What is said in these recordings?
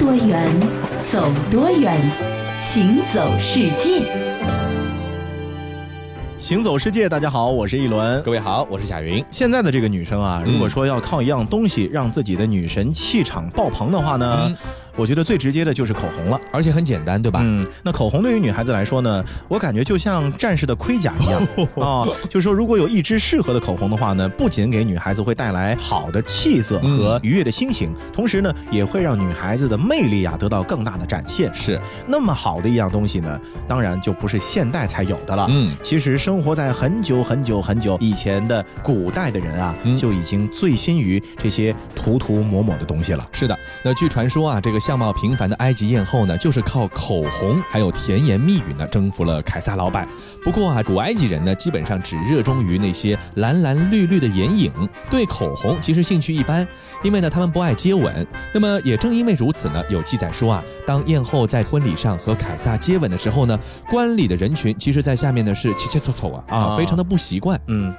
多远，走多远，行走世界。行走世界，大家好，我是一轮。各位好，我是贾云。现在的这个女生啊，如果说要靠一样东西让自己的女神气场爆棚的话呢？我觉得最直接的就是口红了，而且很简单，对吧？嗯，那口红对于女孩子来说呢，我感觉就像战士的盔甲一样 啊。就是说，如果有一支适合的口红的话呢，不仅给女孩子会带来好的气色和愉悦的心情，同时呢，也会让女孩子的魅力啊得到更大的展现。是，那么好的一样东西呢，当然就不是现代才有的了。嗯，其实生活在很久很久很久以前的古代的人啊，就已经醉心于这些涂涂抹抹的东西了。是的，那据传说啊，这个。相貌平凡的埃及艳后呢，就是靠口红还有甜言蜜语呢，征服了凯撒老板。不过啊，古埃及人呢，基本上只热衷于那些蓝蓝绿绿的眼影，对口红其实兴趣一般，因为呢，他们不爱接吻。那么也正因为如此呢，有记载说啊，当艳后在婚礼上和凯撒接吻的时候呢，观礼的人群其实在下面呢是切切凑凑啊啊，非常的不习惯。嗯。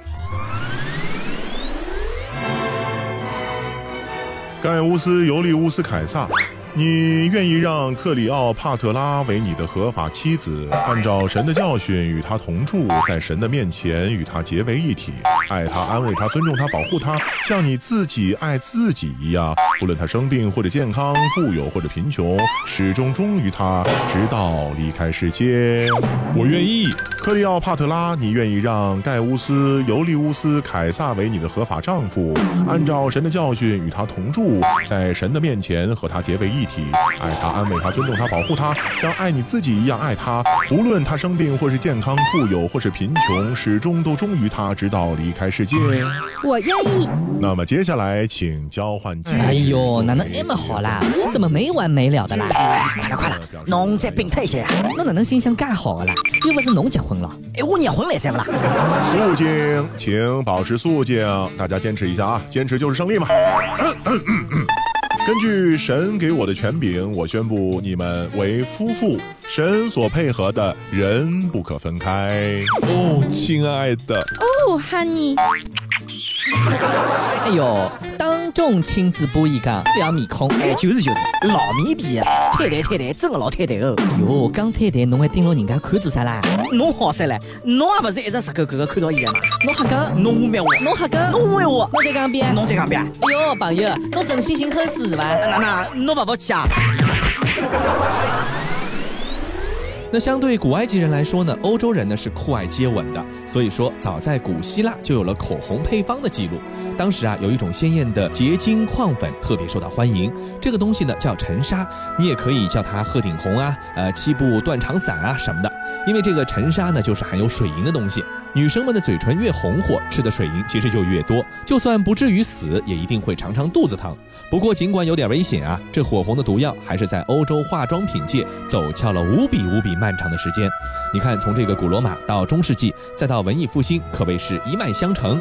盖乌斯·尤利乌斯·凯撒。你愿意让克里奥帕特拉为你的合法妻子，按照神的教训与他同住，在神的面前与他结为一体，爱他、安慰他、尊重他、保护他，像你自己爱自己一样。不论他生病或者健康，富有或者贫穷，始终忠于他，直到离开世界。我愿意，克里奥帕特拉，你愿意让盖乌斯·尤利乌斯·凯撒为你的合法丈夫，按照神的教训与他同住，在神的面前和他结为一。一体，爱他，安慰他，尊重他，保护他，像爱你自己一样爱他。无论他生病或是健康、富有或是贫穷，始终都忠于他，直到离开世界。我愿意。那么接下来，请交换戒指。哎呦，哪能那么好啦？怎么没完没了的啦？快了快了，侬再病态些。我哪能心想干好啦？又不是侬结婚了。哎，我结婚了，噻不啦？肃静，请保持肃静，大家坚持一下啊！坚持就是胜利嘛。根据神给我的权柄，我宣布你们为夫妇，神所配合的人不可分开。哦，亲爱的。哦，Honey。哎呦，当众亲自播一讲，不要面孔。哎，就是就是，老面皮，太太太太，真的老太太哦。哎呦，刚太太，侬还盯牢人家看做啥啦？侬好噻嘞，侬也不是一直直勾勾的看到伊的嘛？侬瞎讲，侬污蔑我，侬瞎讲，侬污蔑我。侬在讲边，侬再讲遍。哎呦，朋友，侬真心心很死是吧？那那，侬不服气啊？那相对古埃及人来说呢，欧洲人呢是酷爱接吻的，所以说早在古希腊就有了口红配方的记录。当时啊，有一种鲜艳的结晶矿粉特别受到欢迎，这个东西呢叫沉沙，你也可以叫它鹤顶红啊，呃七步断肠散啊什么的。因为这个沉沙呢就是含有水银的东西，女生们的嘴唇越红火，吃的水银其实就越多，就算不至于死，也一定会常常肚子疼。不过尽管有点危险啊，这火红的毒药还是在欧洲化妆品界走俏了无比无比。漫长的时间，你看，从这个古罗马到中世纪，再到文艺复兴，可谓是一脉相承。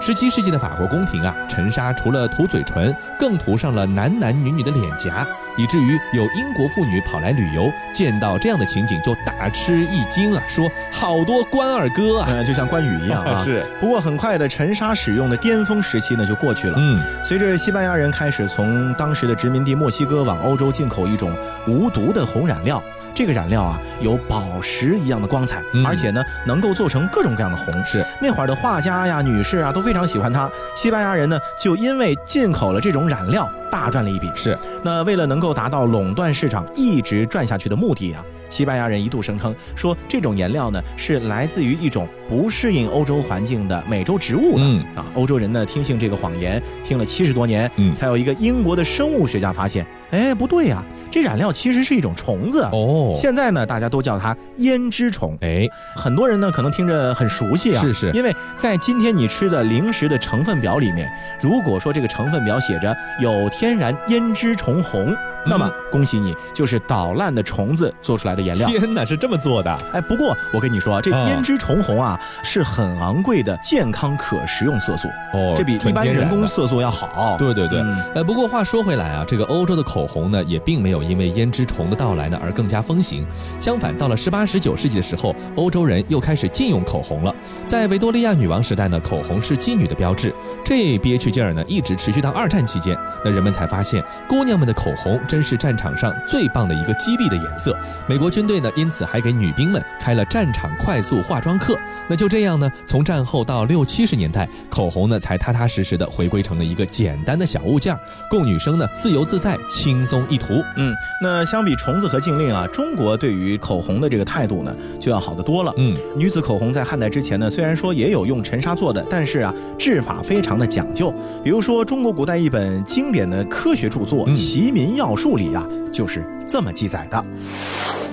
十七世纪的法国宫廷啊，沉沙除了涂嘴唇，更涂上了男男女女的脸颊，以至于有英国妇女跑来旅游，见到这样的情景就大吃一惊啊，说好多关二哥啊，就像关羽一样啊。是。不过很快的，沉沙使用的巅峰时期呢就过去了。嗯。随着西班牙人开始从当时的殖民地墨西哥往欧洲进口一种无毒的红染料。这个染料啊，有宝石一样的光彩，而且呢，能够做成各种各样的红。是那会儿的画家呀、女士啊，都非常喜欢它。西班牙人呢，就因为进口了这种染料，大赚了一笔。是那为了能够达到垄断市场、一直赚下去的目的啊。西班牙人一度声称说，这种颜料呢是来自于一种不适应欧洲环境的美洲植物的。嗯啊，欧洲人呢听信这个谎言，听了七十多年，嗯，才有一个英国的生物学家发现，哎，不对呀，这染料其实是一种虫子哦。现在呢，大家都叫它胭脂虫。哎，很多人呢可能听着很熟悉啊，是是，因为在今天你吃的零食的成分表里面，如果说这个成分表写着有天然胭脂虫红。那么恭喜你，就是捣烂的虫子做出来的颜料。天哪，是这么做的？哎，不过我跟你说，这胭脂虫红啊是很昂贵的健康可食用色素哦，这比一般人工色素要好。对对对。呃，不过话说回来啊，这个欧洲的口红呢，也并没有因为胭脂虫的到来呢而更加风行。相反，到了十八、十九世纪的时候，欧洲人又开始禁用口红了。在维多利亚女王时代呢，口红是妓女的标志。这憋屈劲儿呢，一直持续到二战期间，那人们才发现，姑娘们的口红。真是战场上最棒的一个激励的颜色。美国军队呢，因此还给女兵们开了战场快速化妆课。那就这样呢，从战后到六七十年代，口红呢才踏踏实实的回归成了一个简单的小物件，供女生呢自由自在、轻松一涂。嗯，那相比虫子和禁令啊，中国对于口红的这个态度呢就要好得多了。嗯，女子口红在汉代之前呢，虽然说也有用沉沙做的，但是啊，制法非常的讲究。比如说中国古代一本经典的科学著作《齐民要术》里啊，就是这么记载的：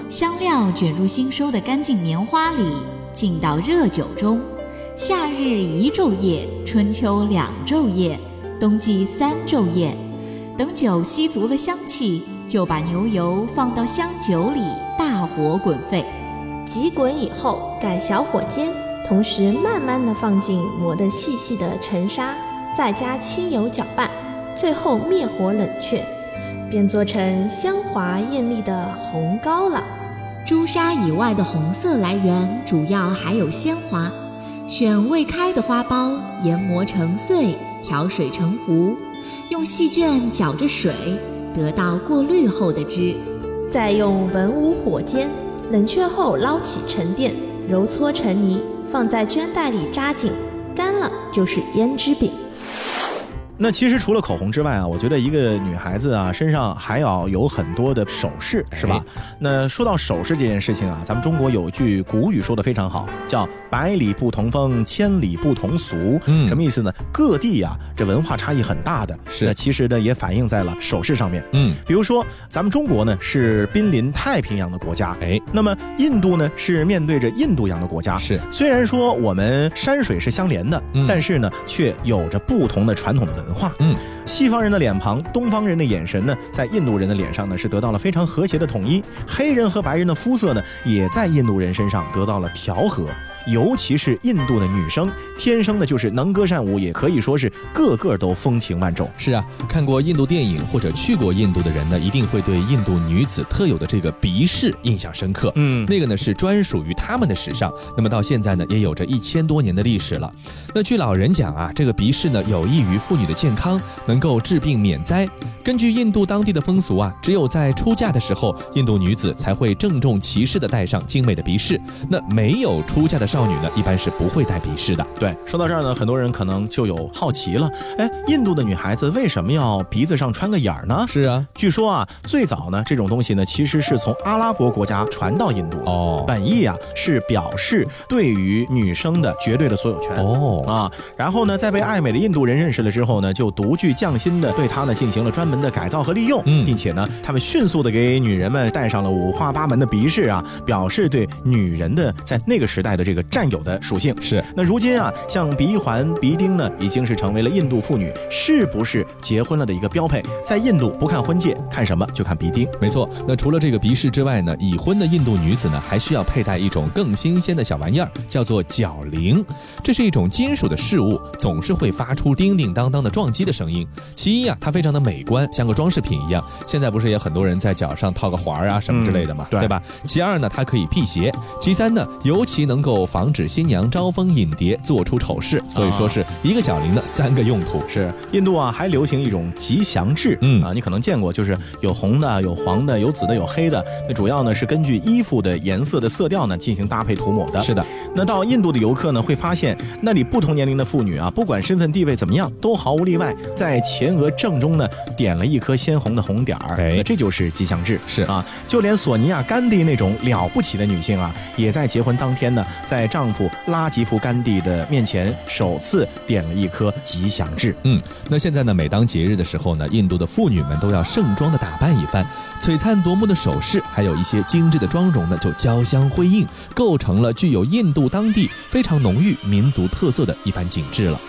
香料卷入新收的干净棉花里，浸到热酒中，夏日一昼夜，春秋两昼夜，冬季三昼夜。等酒吸足了香气，就把牛油放到香酒里，大火滚沸。急滚以后，改小火煎，同时慢慢的放进磨得细细的尘沙，再加清油搅拌，最后灭火冷却，便做成香滑艳丽的红膏了。朱砂以外的红色来源，主要还有鲜花，选未开的花苞，研磨成碎，调水成糊。用细卷搅着水，得到过滤后的汁，再用文武火煎，冷却后捞起沉淀，揉搓成泥，放在绢袋里扎紧，干了就是胭脂饼。那其实除了口红之外啊，我觉得一个女孩子啊身上还要有很多的首饰，是吧？那说到首饰这件事情啊，咱们中国有句古语说的非常好，叫“百里不同风，千里不同俗”。嗯，什么意思呢？各地呀，这文化差异很大的。是，其实呢也反映在了首饰上面。嗯，比如说咱们中国呢是濒临太平洋的国家，哎，那么印度呢是面对着印度洋的国家。是，虽然说我们山水是相连的，但是呢却有着不同的传统的文。文化，嗯，西方人的脸庞，东方人的眼神呢，在印度人的脸上呢，是得到了非常和谐的统一。黑人和白人的肤色呢，也在印度人身上得到了调和。尤其是印度的女生，天生的就是能歌善舞，也可以说是个个都风情万种。是啊，看过印度电影或者去过印度的人呢，一定会对印度女子特有的这个鼻饰印象深刻。嗯，那个呢是专属于他们的时尚。那么到现在呢，也有着一千多年的历史了。那据老人讲啊，这个鼻饰呢有益于妇女的健康，能够治病免灾。根据印度当地的风俗啊，只有在出嫁的时候，印度女子才会郑重其事的戴上精美的鼻饰。那没有出嫁的少女呢，一般是不会戴鼻饰的。对，说到这儿呢，很多人可能就有好奇了，哎，印度的女孩子为什么要鼻子上穿个眼儿呢？是啊，据说啊，最早呢，这种东西呢，其实是从阿拉伯国家传到印度哦，本意啊是表示对于女生的绝对的所有权哦啊，然后呢，在被爱美的印度人认识了之后呢，就独具匠心的对她呢进行了专门的改造和利用，嗯，并且呢，他们迅速的给女人们戴上了五花八门的鼻饰啊，表示对女人的在那个时代的这个占有的属性。是，那如今啊，像鼻环、鼻钉呢，已经是成为了印度妇女是不是结婚了的一个标配。在印度，不看婚戒，看什么就看鼻钉。没错。那除了这个鼻饰之外呢，已婚的印度女子呢，还需要佩戴一种更新鲜的小玩意儿，叫做脚铃。这是一种金属的饰物，总是会发出叮叮当当的撞击的声音。其一啊，它非常的美观，像个装饰品一样。现在不是也很多人在脚上套个环儿啊什么之类的嘛，对吧？其二呢，它可以辟邪。其三呢，尤其能够防止新娘招蜂引蝶，做出丑事。所以说是一个脚铃的三个用途。是印度啊，还流行一种吉祥痣，嗯啊，你可能见过，就是有红的、有黄的、有紫的、有黑的。那主要呢是根据衣服的颜色的色调呢进行搭配涂抹的。是的。那到印度的游客呢会发现，那里不同年龄的妇女啊，不管身份地位怎么样，都毫无例外在前额正中呢点了一颗鲜红的红点儿。哎，这就是吉祥痣。是啊，就连索尼娅·甘地那种了不起的女性啊，也在结婚当天呢，在丈夫拉吉夫·甘地的面前首次点了一颗吉祥痣。嗯，那现在呢，每当节日的时候呢，印度的妇女们都要盛装的打扮一番，璀璨夺目的首饰，还有一些精致的妆容呢，就交相辉映，构成了具有印度当地非常浓郁民族特色的一番景致了。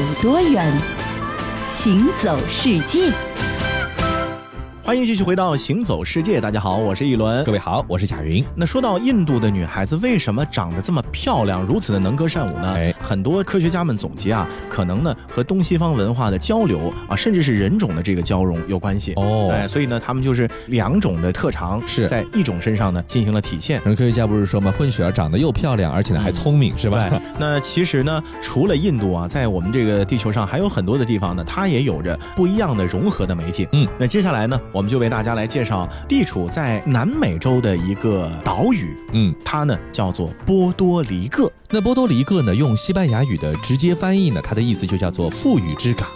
有多远，行走世界。欢迎继续回到《行走世界》，大家好，我是一轮，各位好，我是贾云。那说到印度的女孩子为什么长得这么漂亮，如此的能歌善舞呢？哎，很多科学家们总结啊，可能呢和东西方文化的交流啊，甚至是人种的这个交融有关系哦。哎，所以呢，他们就是两种的特长是在一种身上呢进行了体现。科学家不是说吗？混血儿长得又漂亮，而且呢还聪明，是吧？那其实呢，除了印度啊，在我们这个地球上还有很多的地方呢，它也有着不一样的融合的美景。嗯，那接下来呢，我们就为大家来。介绍地处在南美洲的一个岛屿，嗯，它呢叫做波多黎各。那波多黎各呢，用西班牙语的直接翻译呢，它的意思就叫做富裕之港。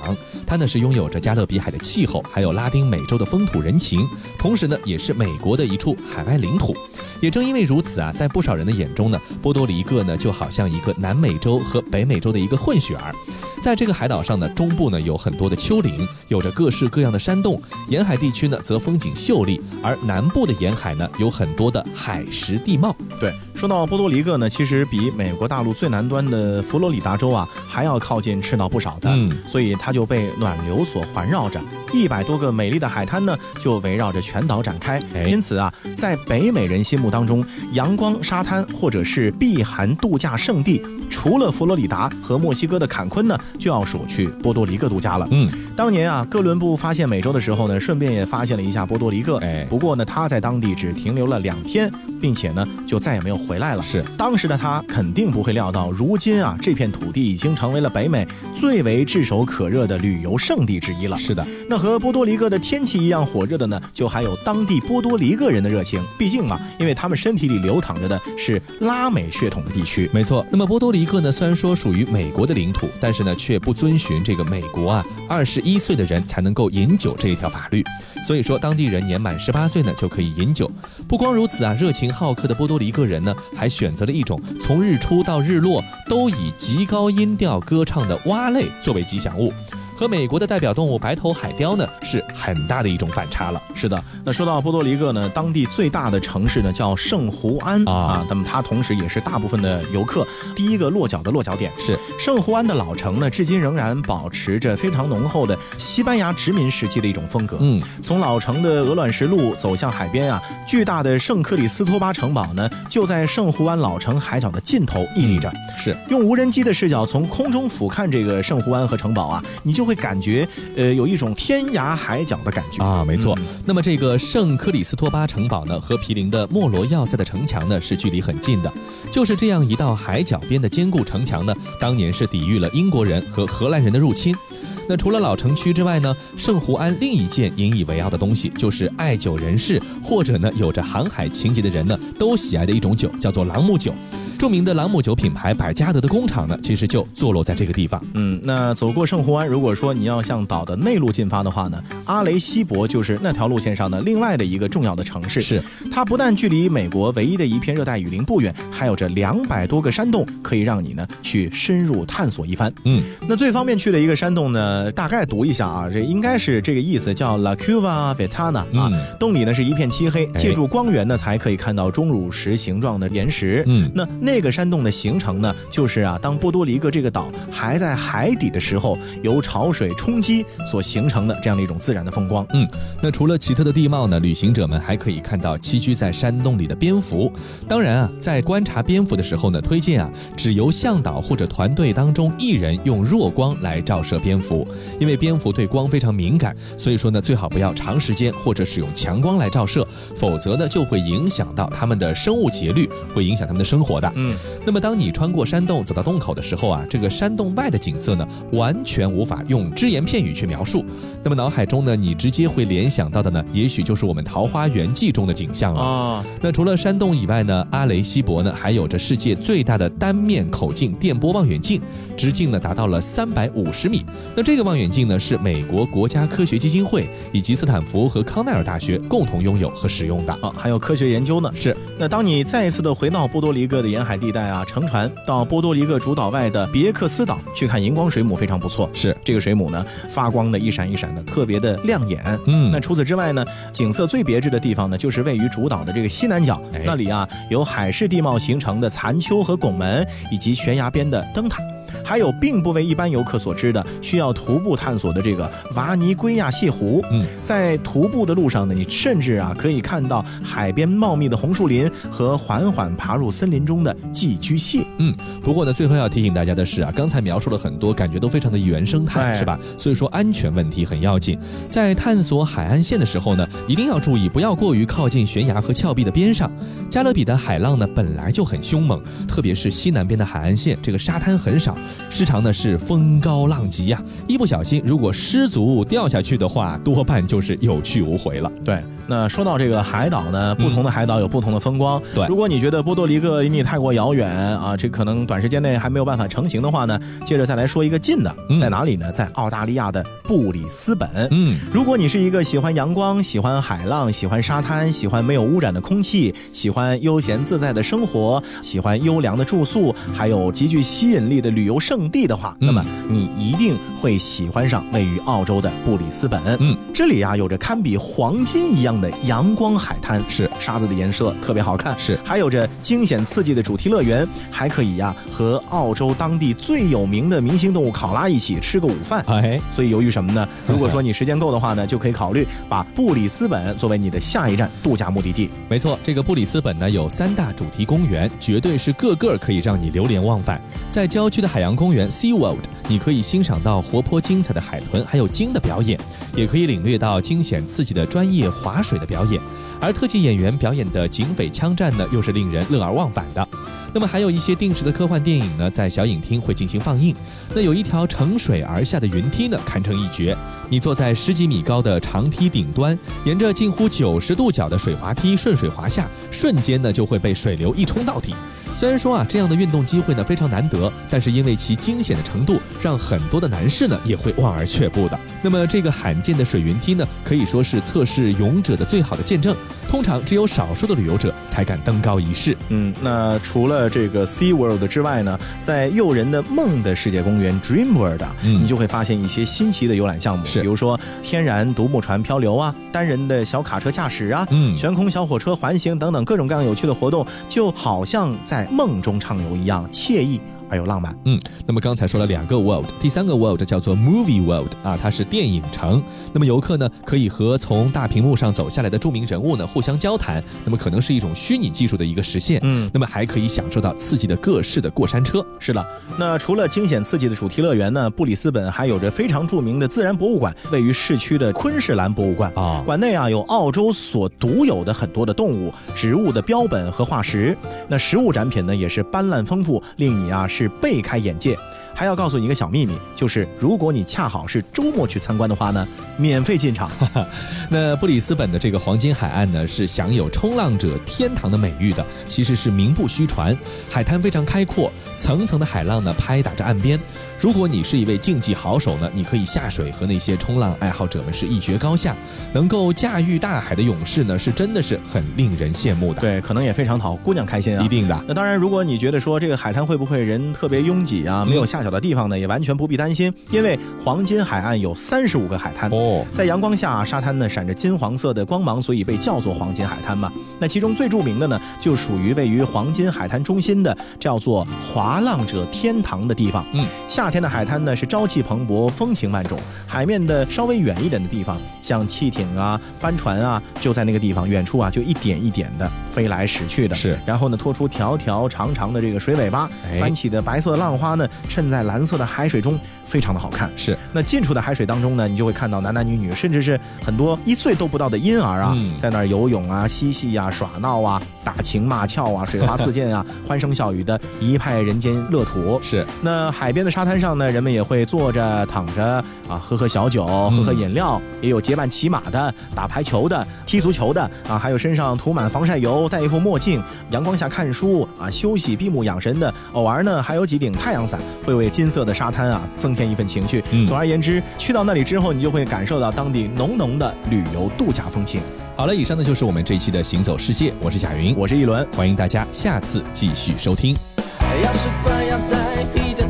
它呢是拥有着加勒比海的气候，还有拉丁美洲的风土人情，同时呢也是美国的一处海外领土。也正因为如此啊，在不少人的眼中呢，波多黎各呢就好像一个南美洲和北美洲的一个混血儿。在这个海岛上呢，中部呢有很多的丘陵，有着各式各样的山洞；沿海地区呢则风景秀丽，而南部的沿海呢有很多的海蚀地貌。对，说到波多黎各呢，其实比美国大陆最南端的佛罗里达州啊还要靠近赤道不少的，嗯，所以它就被暖流所环绕着，一百多个美丽的海滩呢就围绕着全岛展开。因此啊，在北美人心目当中，阳光沙滩或者是避寒度假胜地，除了佛罗里达和墨西哥的坎昆呢。就要数去波多黎各度假了。嗯，当年啊，哥伦布发现美洲的时候呢，顺便也发现了一下波多黎各。哎，不过呢，他在当地只停留了两天，并且呢，就再也没有回来了。是，当时的他肯定不会料到，如今啊，这片土地已经成为了北美最为炙手可热的旅游胜地之一了。是的，那和波多黎各的天气一样火热的呢，就还有当地波多黎各人的热情。毕竟嘛，因为他们身体里流淌着的是拉美血统的地区。没错。那么波多黎各呢，虽然说属于美国的领土，但是呢，却不遵循这个美国啊，二十一岁的人才能够饮酒这一条法律，所以说当地人年满十八岁呢就可以饮酒。不光如此啊，热情好客的波多黎各人呢，还选择了一种从日出到日落都以极高音调歌唱的蛙类作为吉祥物。和美国的代表动物白头海雕呢，是很大的一种反差了。是的，那说到波多黎各呢，当地最大的城市呢叫圣胡安啊，那么它同时也是大部分的游客第一个落脚的落脚点。是圣胡安的老城呢，至今仍然保持着非常浓厚的西班牙殖民时期的一种风格。嗯，从老城的鹅卵石路走向海边啊，巨大的圣克里斯托巴城堡呢，就在圣胡安老城海角的尽头屹立着。是用无人机的视角从空中俯瞰这个圣胡安和城堡啊，你就会。感觉呃有一种天涯海角的感觉啊，没错。那么这个圣克里斯托巴城堡呢，和毗邻的莫罗要塞的城墙呢是距离很近的。就是这样一道海角边的坚固城墙呢，当年是抵御了英国人和荷兰人的入侵。那除了老城区之外呢，圣胡安另一件引以为傲的东西，就是爱酒人士或者呢有着航海情节的人呢都喜爱的一种酒，叫做朗姆酒。著名的朗姆酒品牌百加德的工厂呢，其实就坐落在这个地方。嗯，那走过圣湖湾，如果说你要向岛的内陆进发的话呢，阿雷西博就是那条路线上的另外的一个重要的城市。是，它不但距离美国唯一的一片热带雨林不远，还有着两百多个山洞，可以让你呢去深入探索一番。嗯，那最方便去的一个山洞呢，大概读一下啊，这应该是这个意思，叫 La Cuva Vetana 啊。洞里呢是一片漆黑，借助光源呢才可以看到钟乳石形状的岩石。嗯，那那。这个山洞的形成呢，就是啊，当波多黎各这个岛还在海底的时候，由潮水冲击所形成的这样的一种自然的风光。嗯，那除了奇特的地貌呢，旅行者们还可以看到栖居在山洞里的蝙蝠。当然啊，在观察蝙蝠的时候呢，推荐啊，只由向导或者团队当中一人用弱光来照射蝙蝠，因为蝙蝠对光非常敏感，所以说呢，最好不要长时间或者使用强光来照射，否则呢，就会影响到它们的生物节律，会影响它们的生活的。嗯，那么当你穿过山洞走到洞口的时候啊，这个山洞外的景色呢，完全无法用只言片语去描述。那么脑海中呢，你直接会联想到的呢，也许就是我们《桃花源记》中的景象了啊。那除了山洞以外呢，阿雷西博呢，还有着世界最大的单面口径电波望远镜，直径呢达到了三百五十米。那这个望远镜呢，是美国国家科学基金会以及斯坦福和康奈尔大学共同拥有和使用的啊。还有科学研究呢。是。那当你再一次的回到波多黎各的沿海地带。啊，乘船到波多黎各主岛外的别克斯岛去看荧光水母，非常不错。是这个水母呢，发光的一闪一闪的，特别的亮眼。嗯，那除此之外呢，景色最别致的地方呢，就是位于主岛的这个西南角，那里啊有海市地貌形成的残丘和拱门，以及悬崖边的灯塔。还有并不为一般游客所知的需要徒步探索的这个瓦尼圭亚泻湖。嗯，在徒步的路上呢，你甚至啊可以看到海边茂密的红树林和缓缓爬入森林中的寄居蟹。嗯，不过呢，最后要提醒大家的是啊，刚才描述了很多，感觉都非常的原生态，哎是吧？所以说安全问题很要紧。在探索海岸线的时候呢，一定要注意不要过于靠近悬崖和峭壁的边上。加勒比的海浪呢本来就很凶猛，特别是西南边的海岸线，这个沙滩很少，时常呢是风高浪急呀、一不小心如果失足掉下去的话，多半就是有去无回了。对，那说到这个海岛呢，不同的海岛有不同的风光。对如果你觉得波多黎各离你太过遥远啊，这可能短时间内还没有办法成行的话呢，接着再来说一个近的，嗯在哪里呢？在澳大利亚的布里斯本。嗯，如果你是一个喜欢阳光、喜欢海浪、喜欢沙滩、喜欢没有污染的空气、喜欢悠闲自在的生活、喜欢优良的住宿，还有极具吸引力的旅游胜地的话，嗯那么你一定会喜欢上位于澳洲的布里斯本。嗯，这里啊有着堪比黄金一样的阳光海滩，是沙子的颜色特别好看，是还有着惊险刺激的主题乐园，还可以呀、和澳洲当地最有名的明星动物考拉一起吃个午饭。哎，所以由于什么呢？如果说你时间够的话呢，就可以考虑把布里斯本作为你的下一站度假目的地。没错，这个布里斯本呢有三大主题公园，绝对是个个可以让你流连忘返。在郊区的海洋公园 Sea World，你可以欣赏到活泼精彩的海豚还有鲸的表演，也可以领略到惊险刺激的专业划水的表演。而特技演员表演的警匪枪战呢，又是令人乐而忘返的。那么还有一些定时的科幻电影呢，在小影厅会进行放映。那有一条乘水而下的云梯呢，堪称一绝。你坐在十几米高的长梯顶端，沿着近乎九十度角的水滑梯顺水滑下，瞬间呢就会被水流一冲到底。虽然说啊，这样的运动机会呢非常难得，但是因为其惊险的程度，让很多的男士呢也会望而却步的。那么这个罕见的水云梯呢，可以说是测试勇者的最好的见证。通常只有少数的旅游者才敢登高一试。嗯，那除了这个 Sea World 之外呢，在诱人的梦的世界公园 Dream World 啊，嗯你就会发现一些新奇的游览项目，是比如说天然独木船漂流啊，单人的小卡车驾驶啊，嗯悬空小火车环形等等各种各样有趣的活动，就好像在梦中畅游一样惬意而又浪漫。嗯，那么刚才说了两个 world，第三个 world 叫做 movie world 啊，它是电影城。那么游客呢可以和从大屏幕上走下来的著名人物呢互相交谈，那么可能是一种虚拟技术的一个实现。嗯那么还可以享受到刺激的各式的过山车。是的，那除了惊险刺激的主题乐园呢，布里斯本还有着非常著名的自然博物馆，位于市区的昆士兰博物馆。啊馆内啊有澳洲所独有的很多的动物、植物的标本和化石。那实物展品呢也是斑斓丰富，令你啊是是倍开眼界。还要告诉你一个小秘密，就是如果你恰好是周末去参观的话呢，免费进场。那布里斯本的这个黄金海岸呢，是享有冲浪者天堂的美誉的，其实是名不虚传。海滩非常开阔，层层的海浪呢拍打着岸边。如果你是一位竞技好手呢，你可以下水和那些冲浪爱好者们是一决高下。能够驾驭大海的勇士呢，是真的是很令人羡慕的。，对，可能也非常讨姑娘开心啊。一定的。那当然，如果你觉得说这个海滩会不会人特别拥挤啊，没有下脚的地方呢，也完全不必担心，因为黄金海岸有三十五个海滩。哦，在阳光下，沙滩呢闪着金黄色的光芒，所以被叫做黄金海滩嘛。那其中最著名的呢，就属于位于黄金海滩中心的叫做滑浪者天堂的地方。嗯，夏天的海滩呢是朝气蓬勃，风情万种。海面的稍微远一点的地方，像汽艇啊、帆船啊，就在那个地方，远处啊就一点一点的飞来驶去的。是然后呢，拖出条条长长的这个水尾巴，哎翻起的白色浪花呢，衬在蓝色的海水中，非常的好看。是那近处的海水当中呢，你就会看到男男女女，甚至是很多一岁都不到的婴儿啊，嗯在那儿游泳啊、嬉戏啊、耍闹啊、打情骂俏啊、水花四溅啊、欢声笑语的一派人间乐土。是，那海边的沙滩上呢，人们也会坐着、躺着啊，喝喝小酒，喝喝饮料，也有结伴骑马的、打排球的、踢足球的啊，还有身上涂满防晒油、戴一副墨镜、阳光下看书啊、休息、闭目养神的。偶尔呢，还有几顶太阳伞，会为金色的沙滩啊增添一份情趣。嗯总而言之，去到那里之后，你就会感受到当地浓浓的旅游度假风情。好了，以上呢就是我们这一期的行走世界，我是贾云，我是一轮，欢迎大家下次继续收听。钥匙挂腰带，皮夹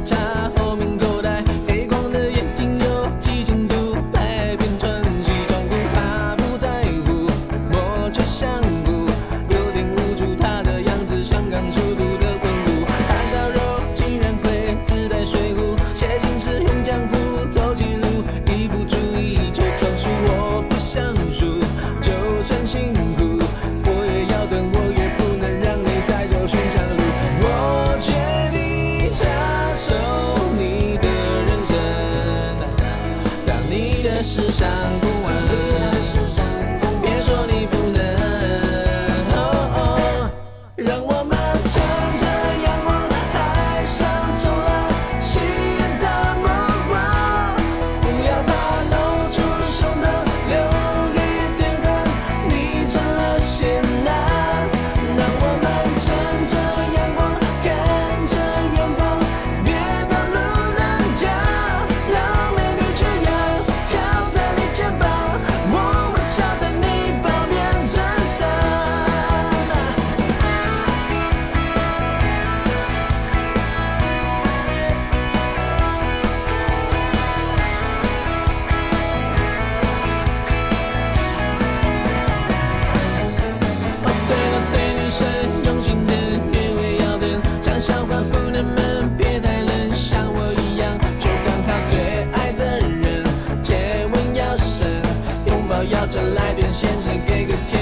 要要着来电先生，给个甜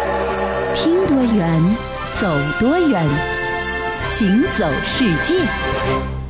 听多远，走多远，行走世界。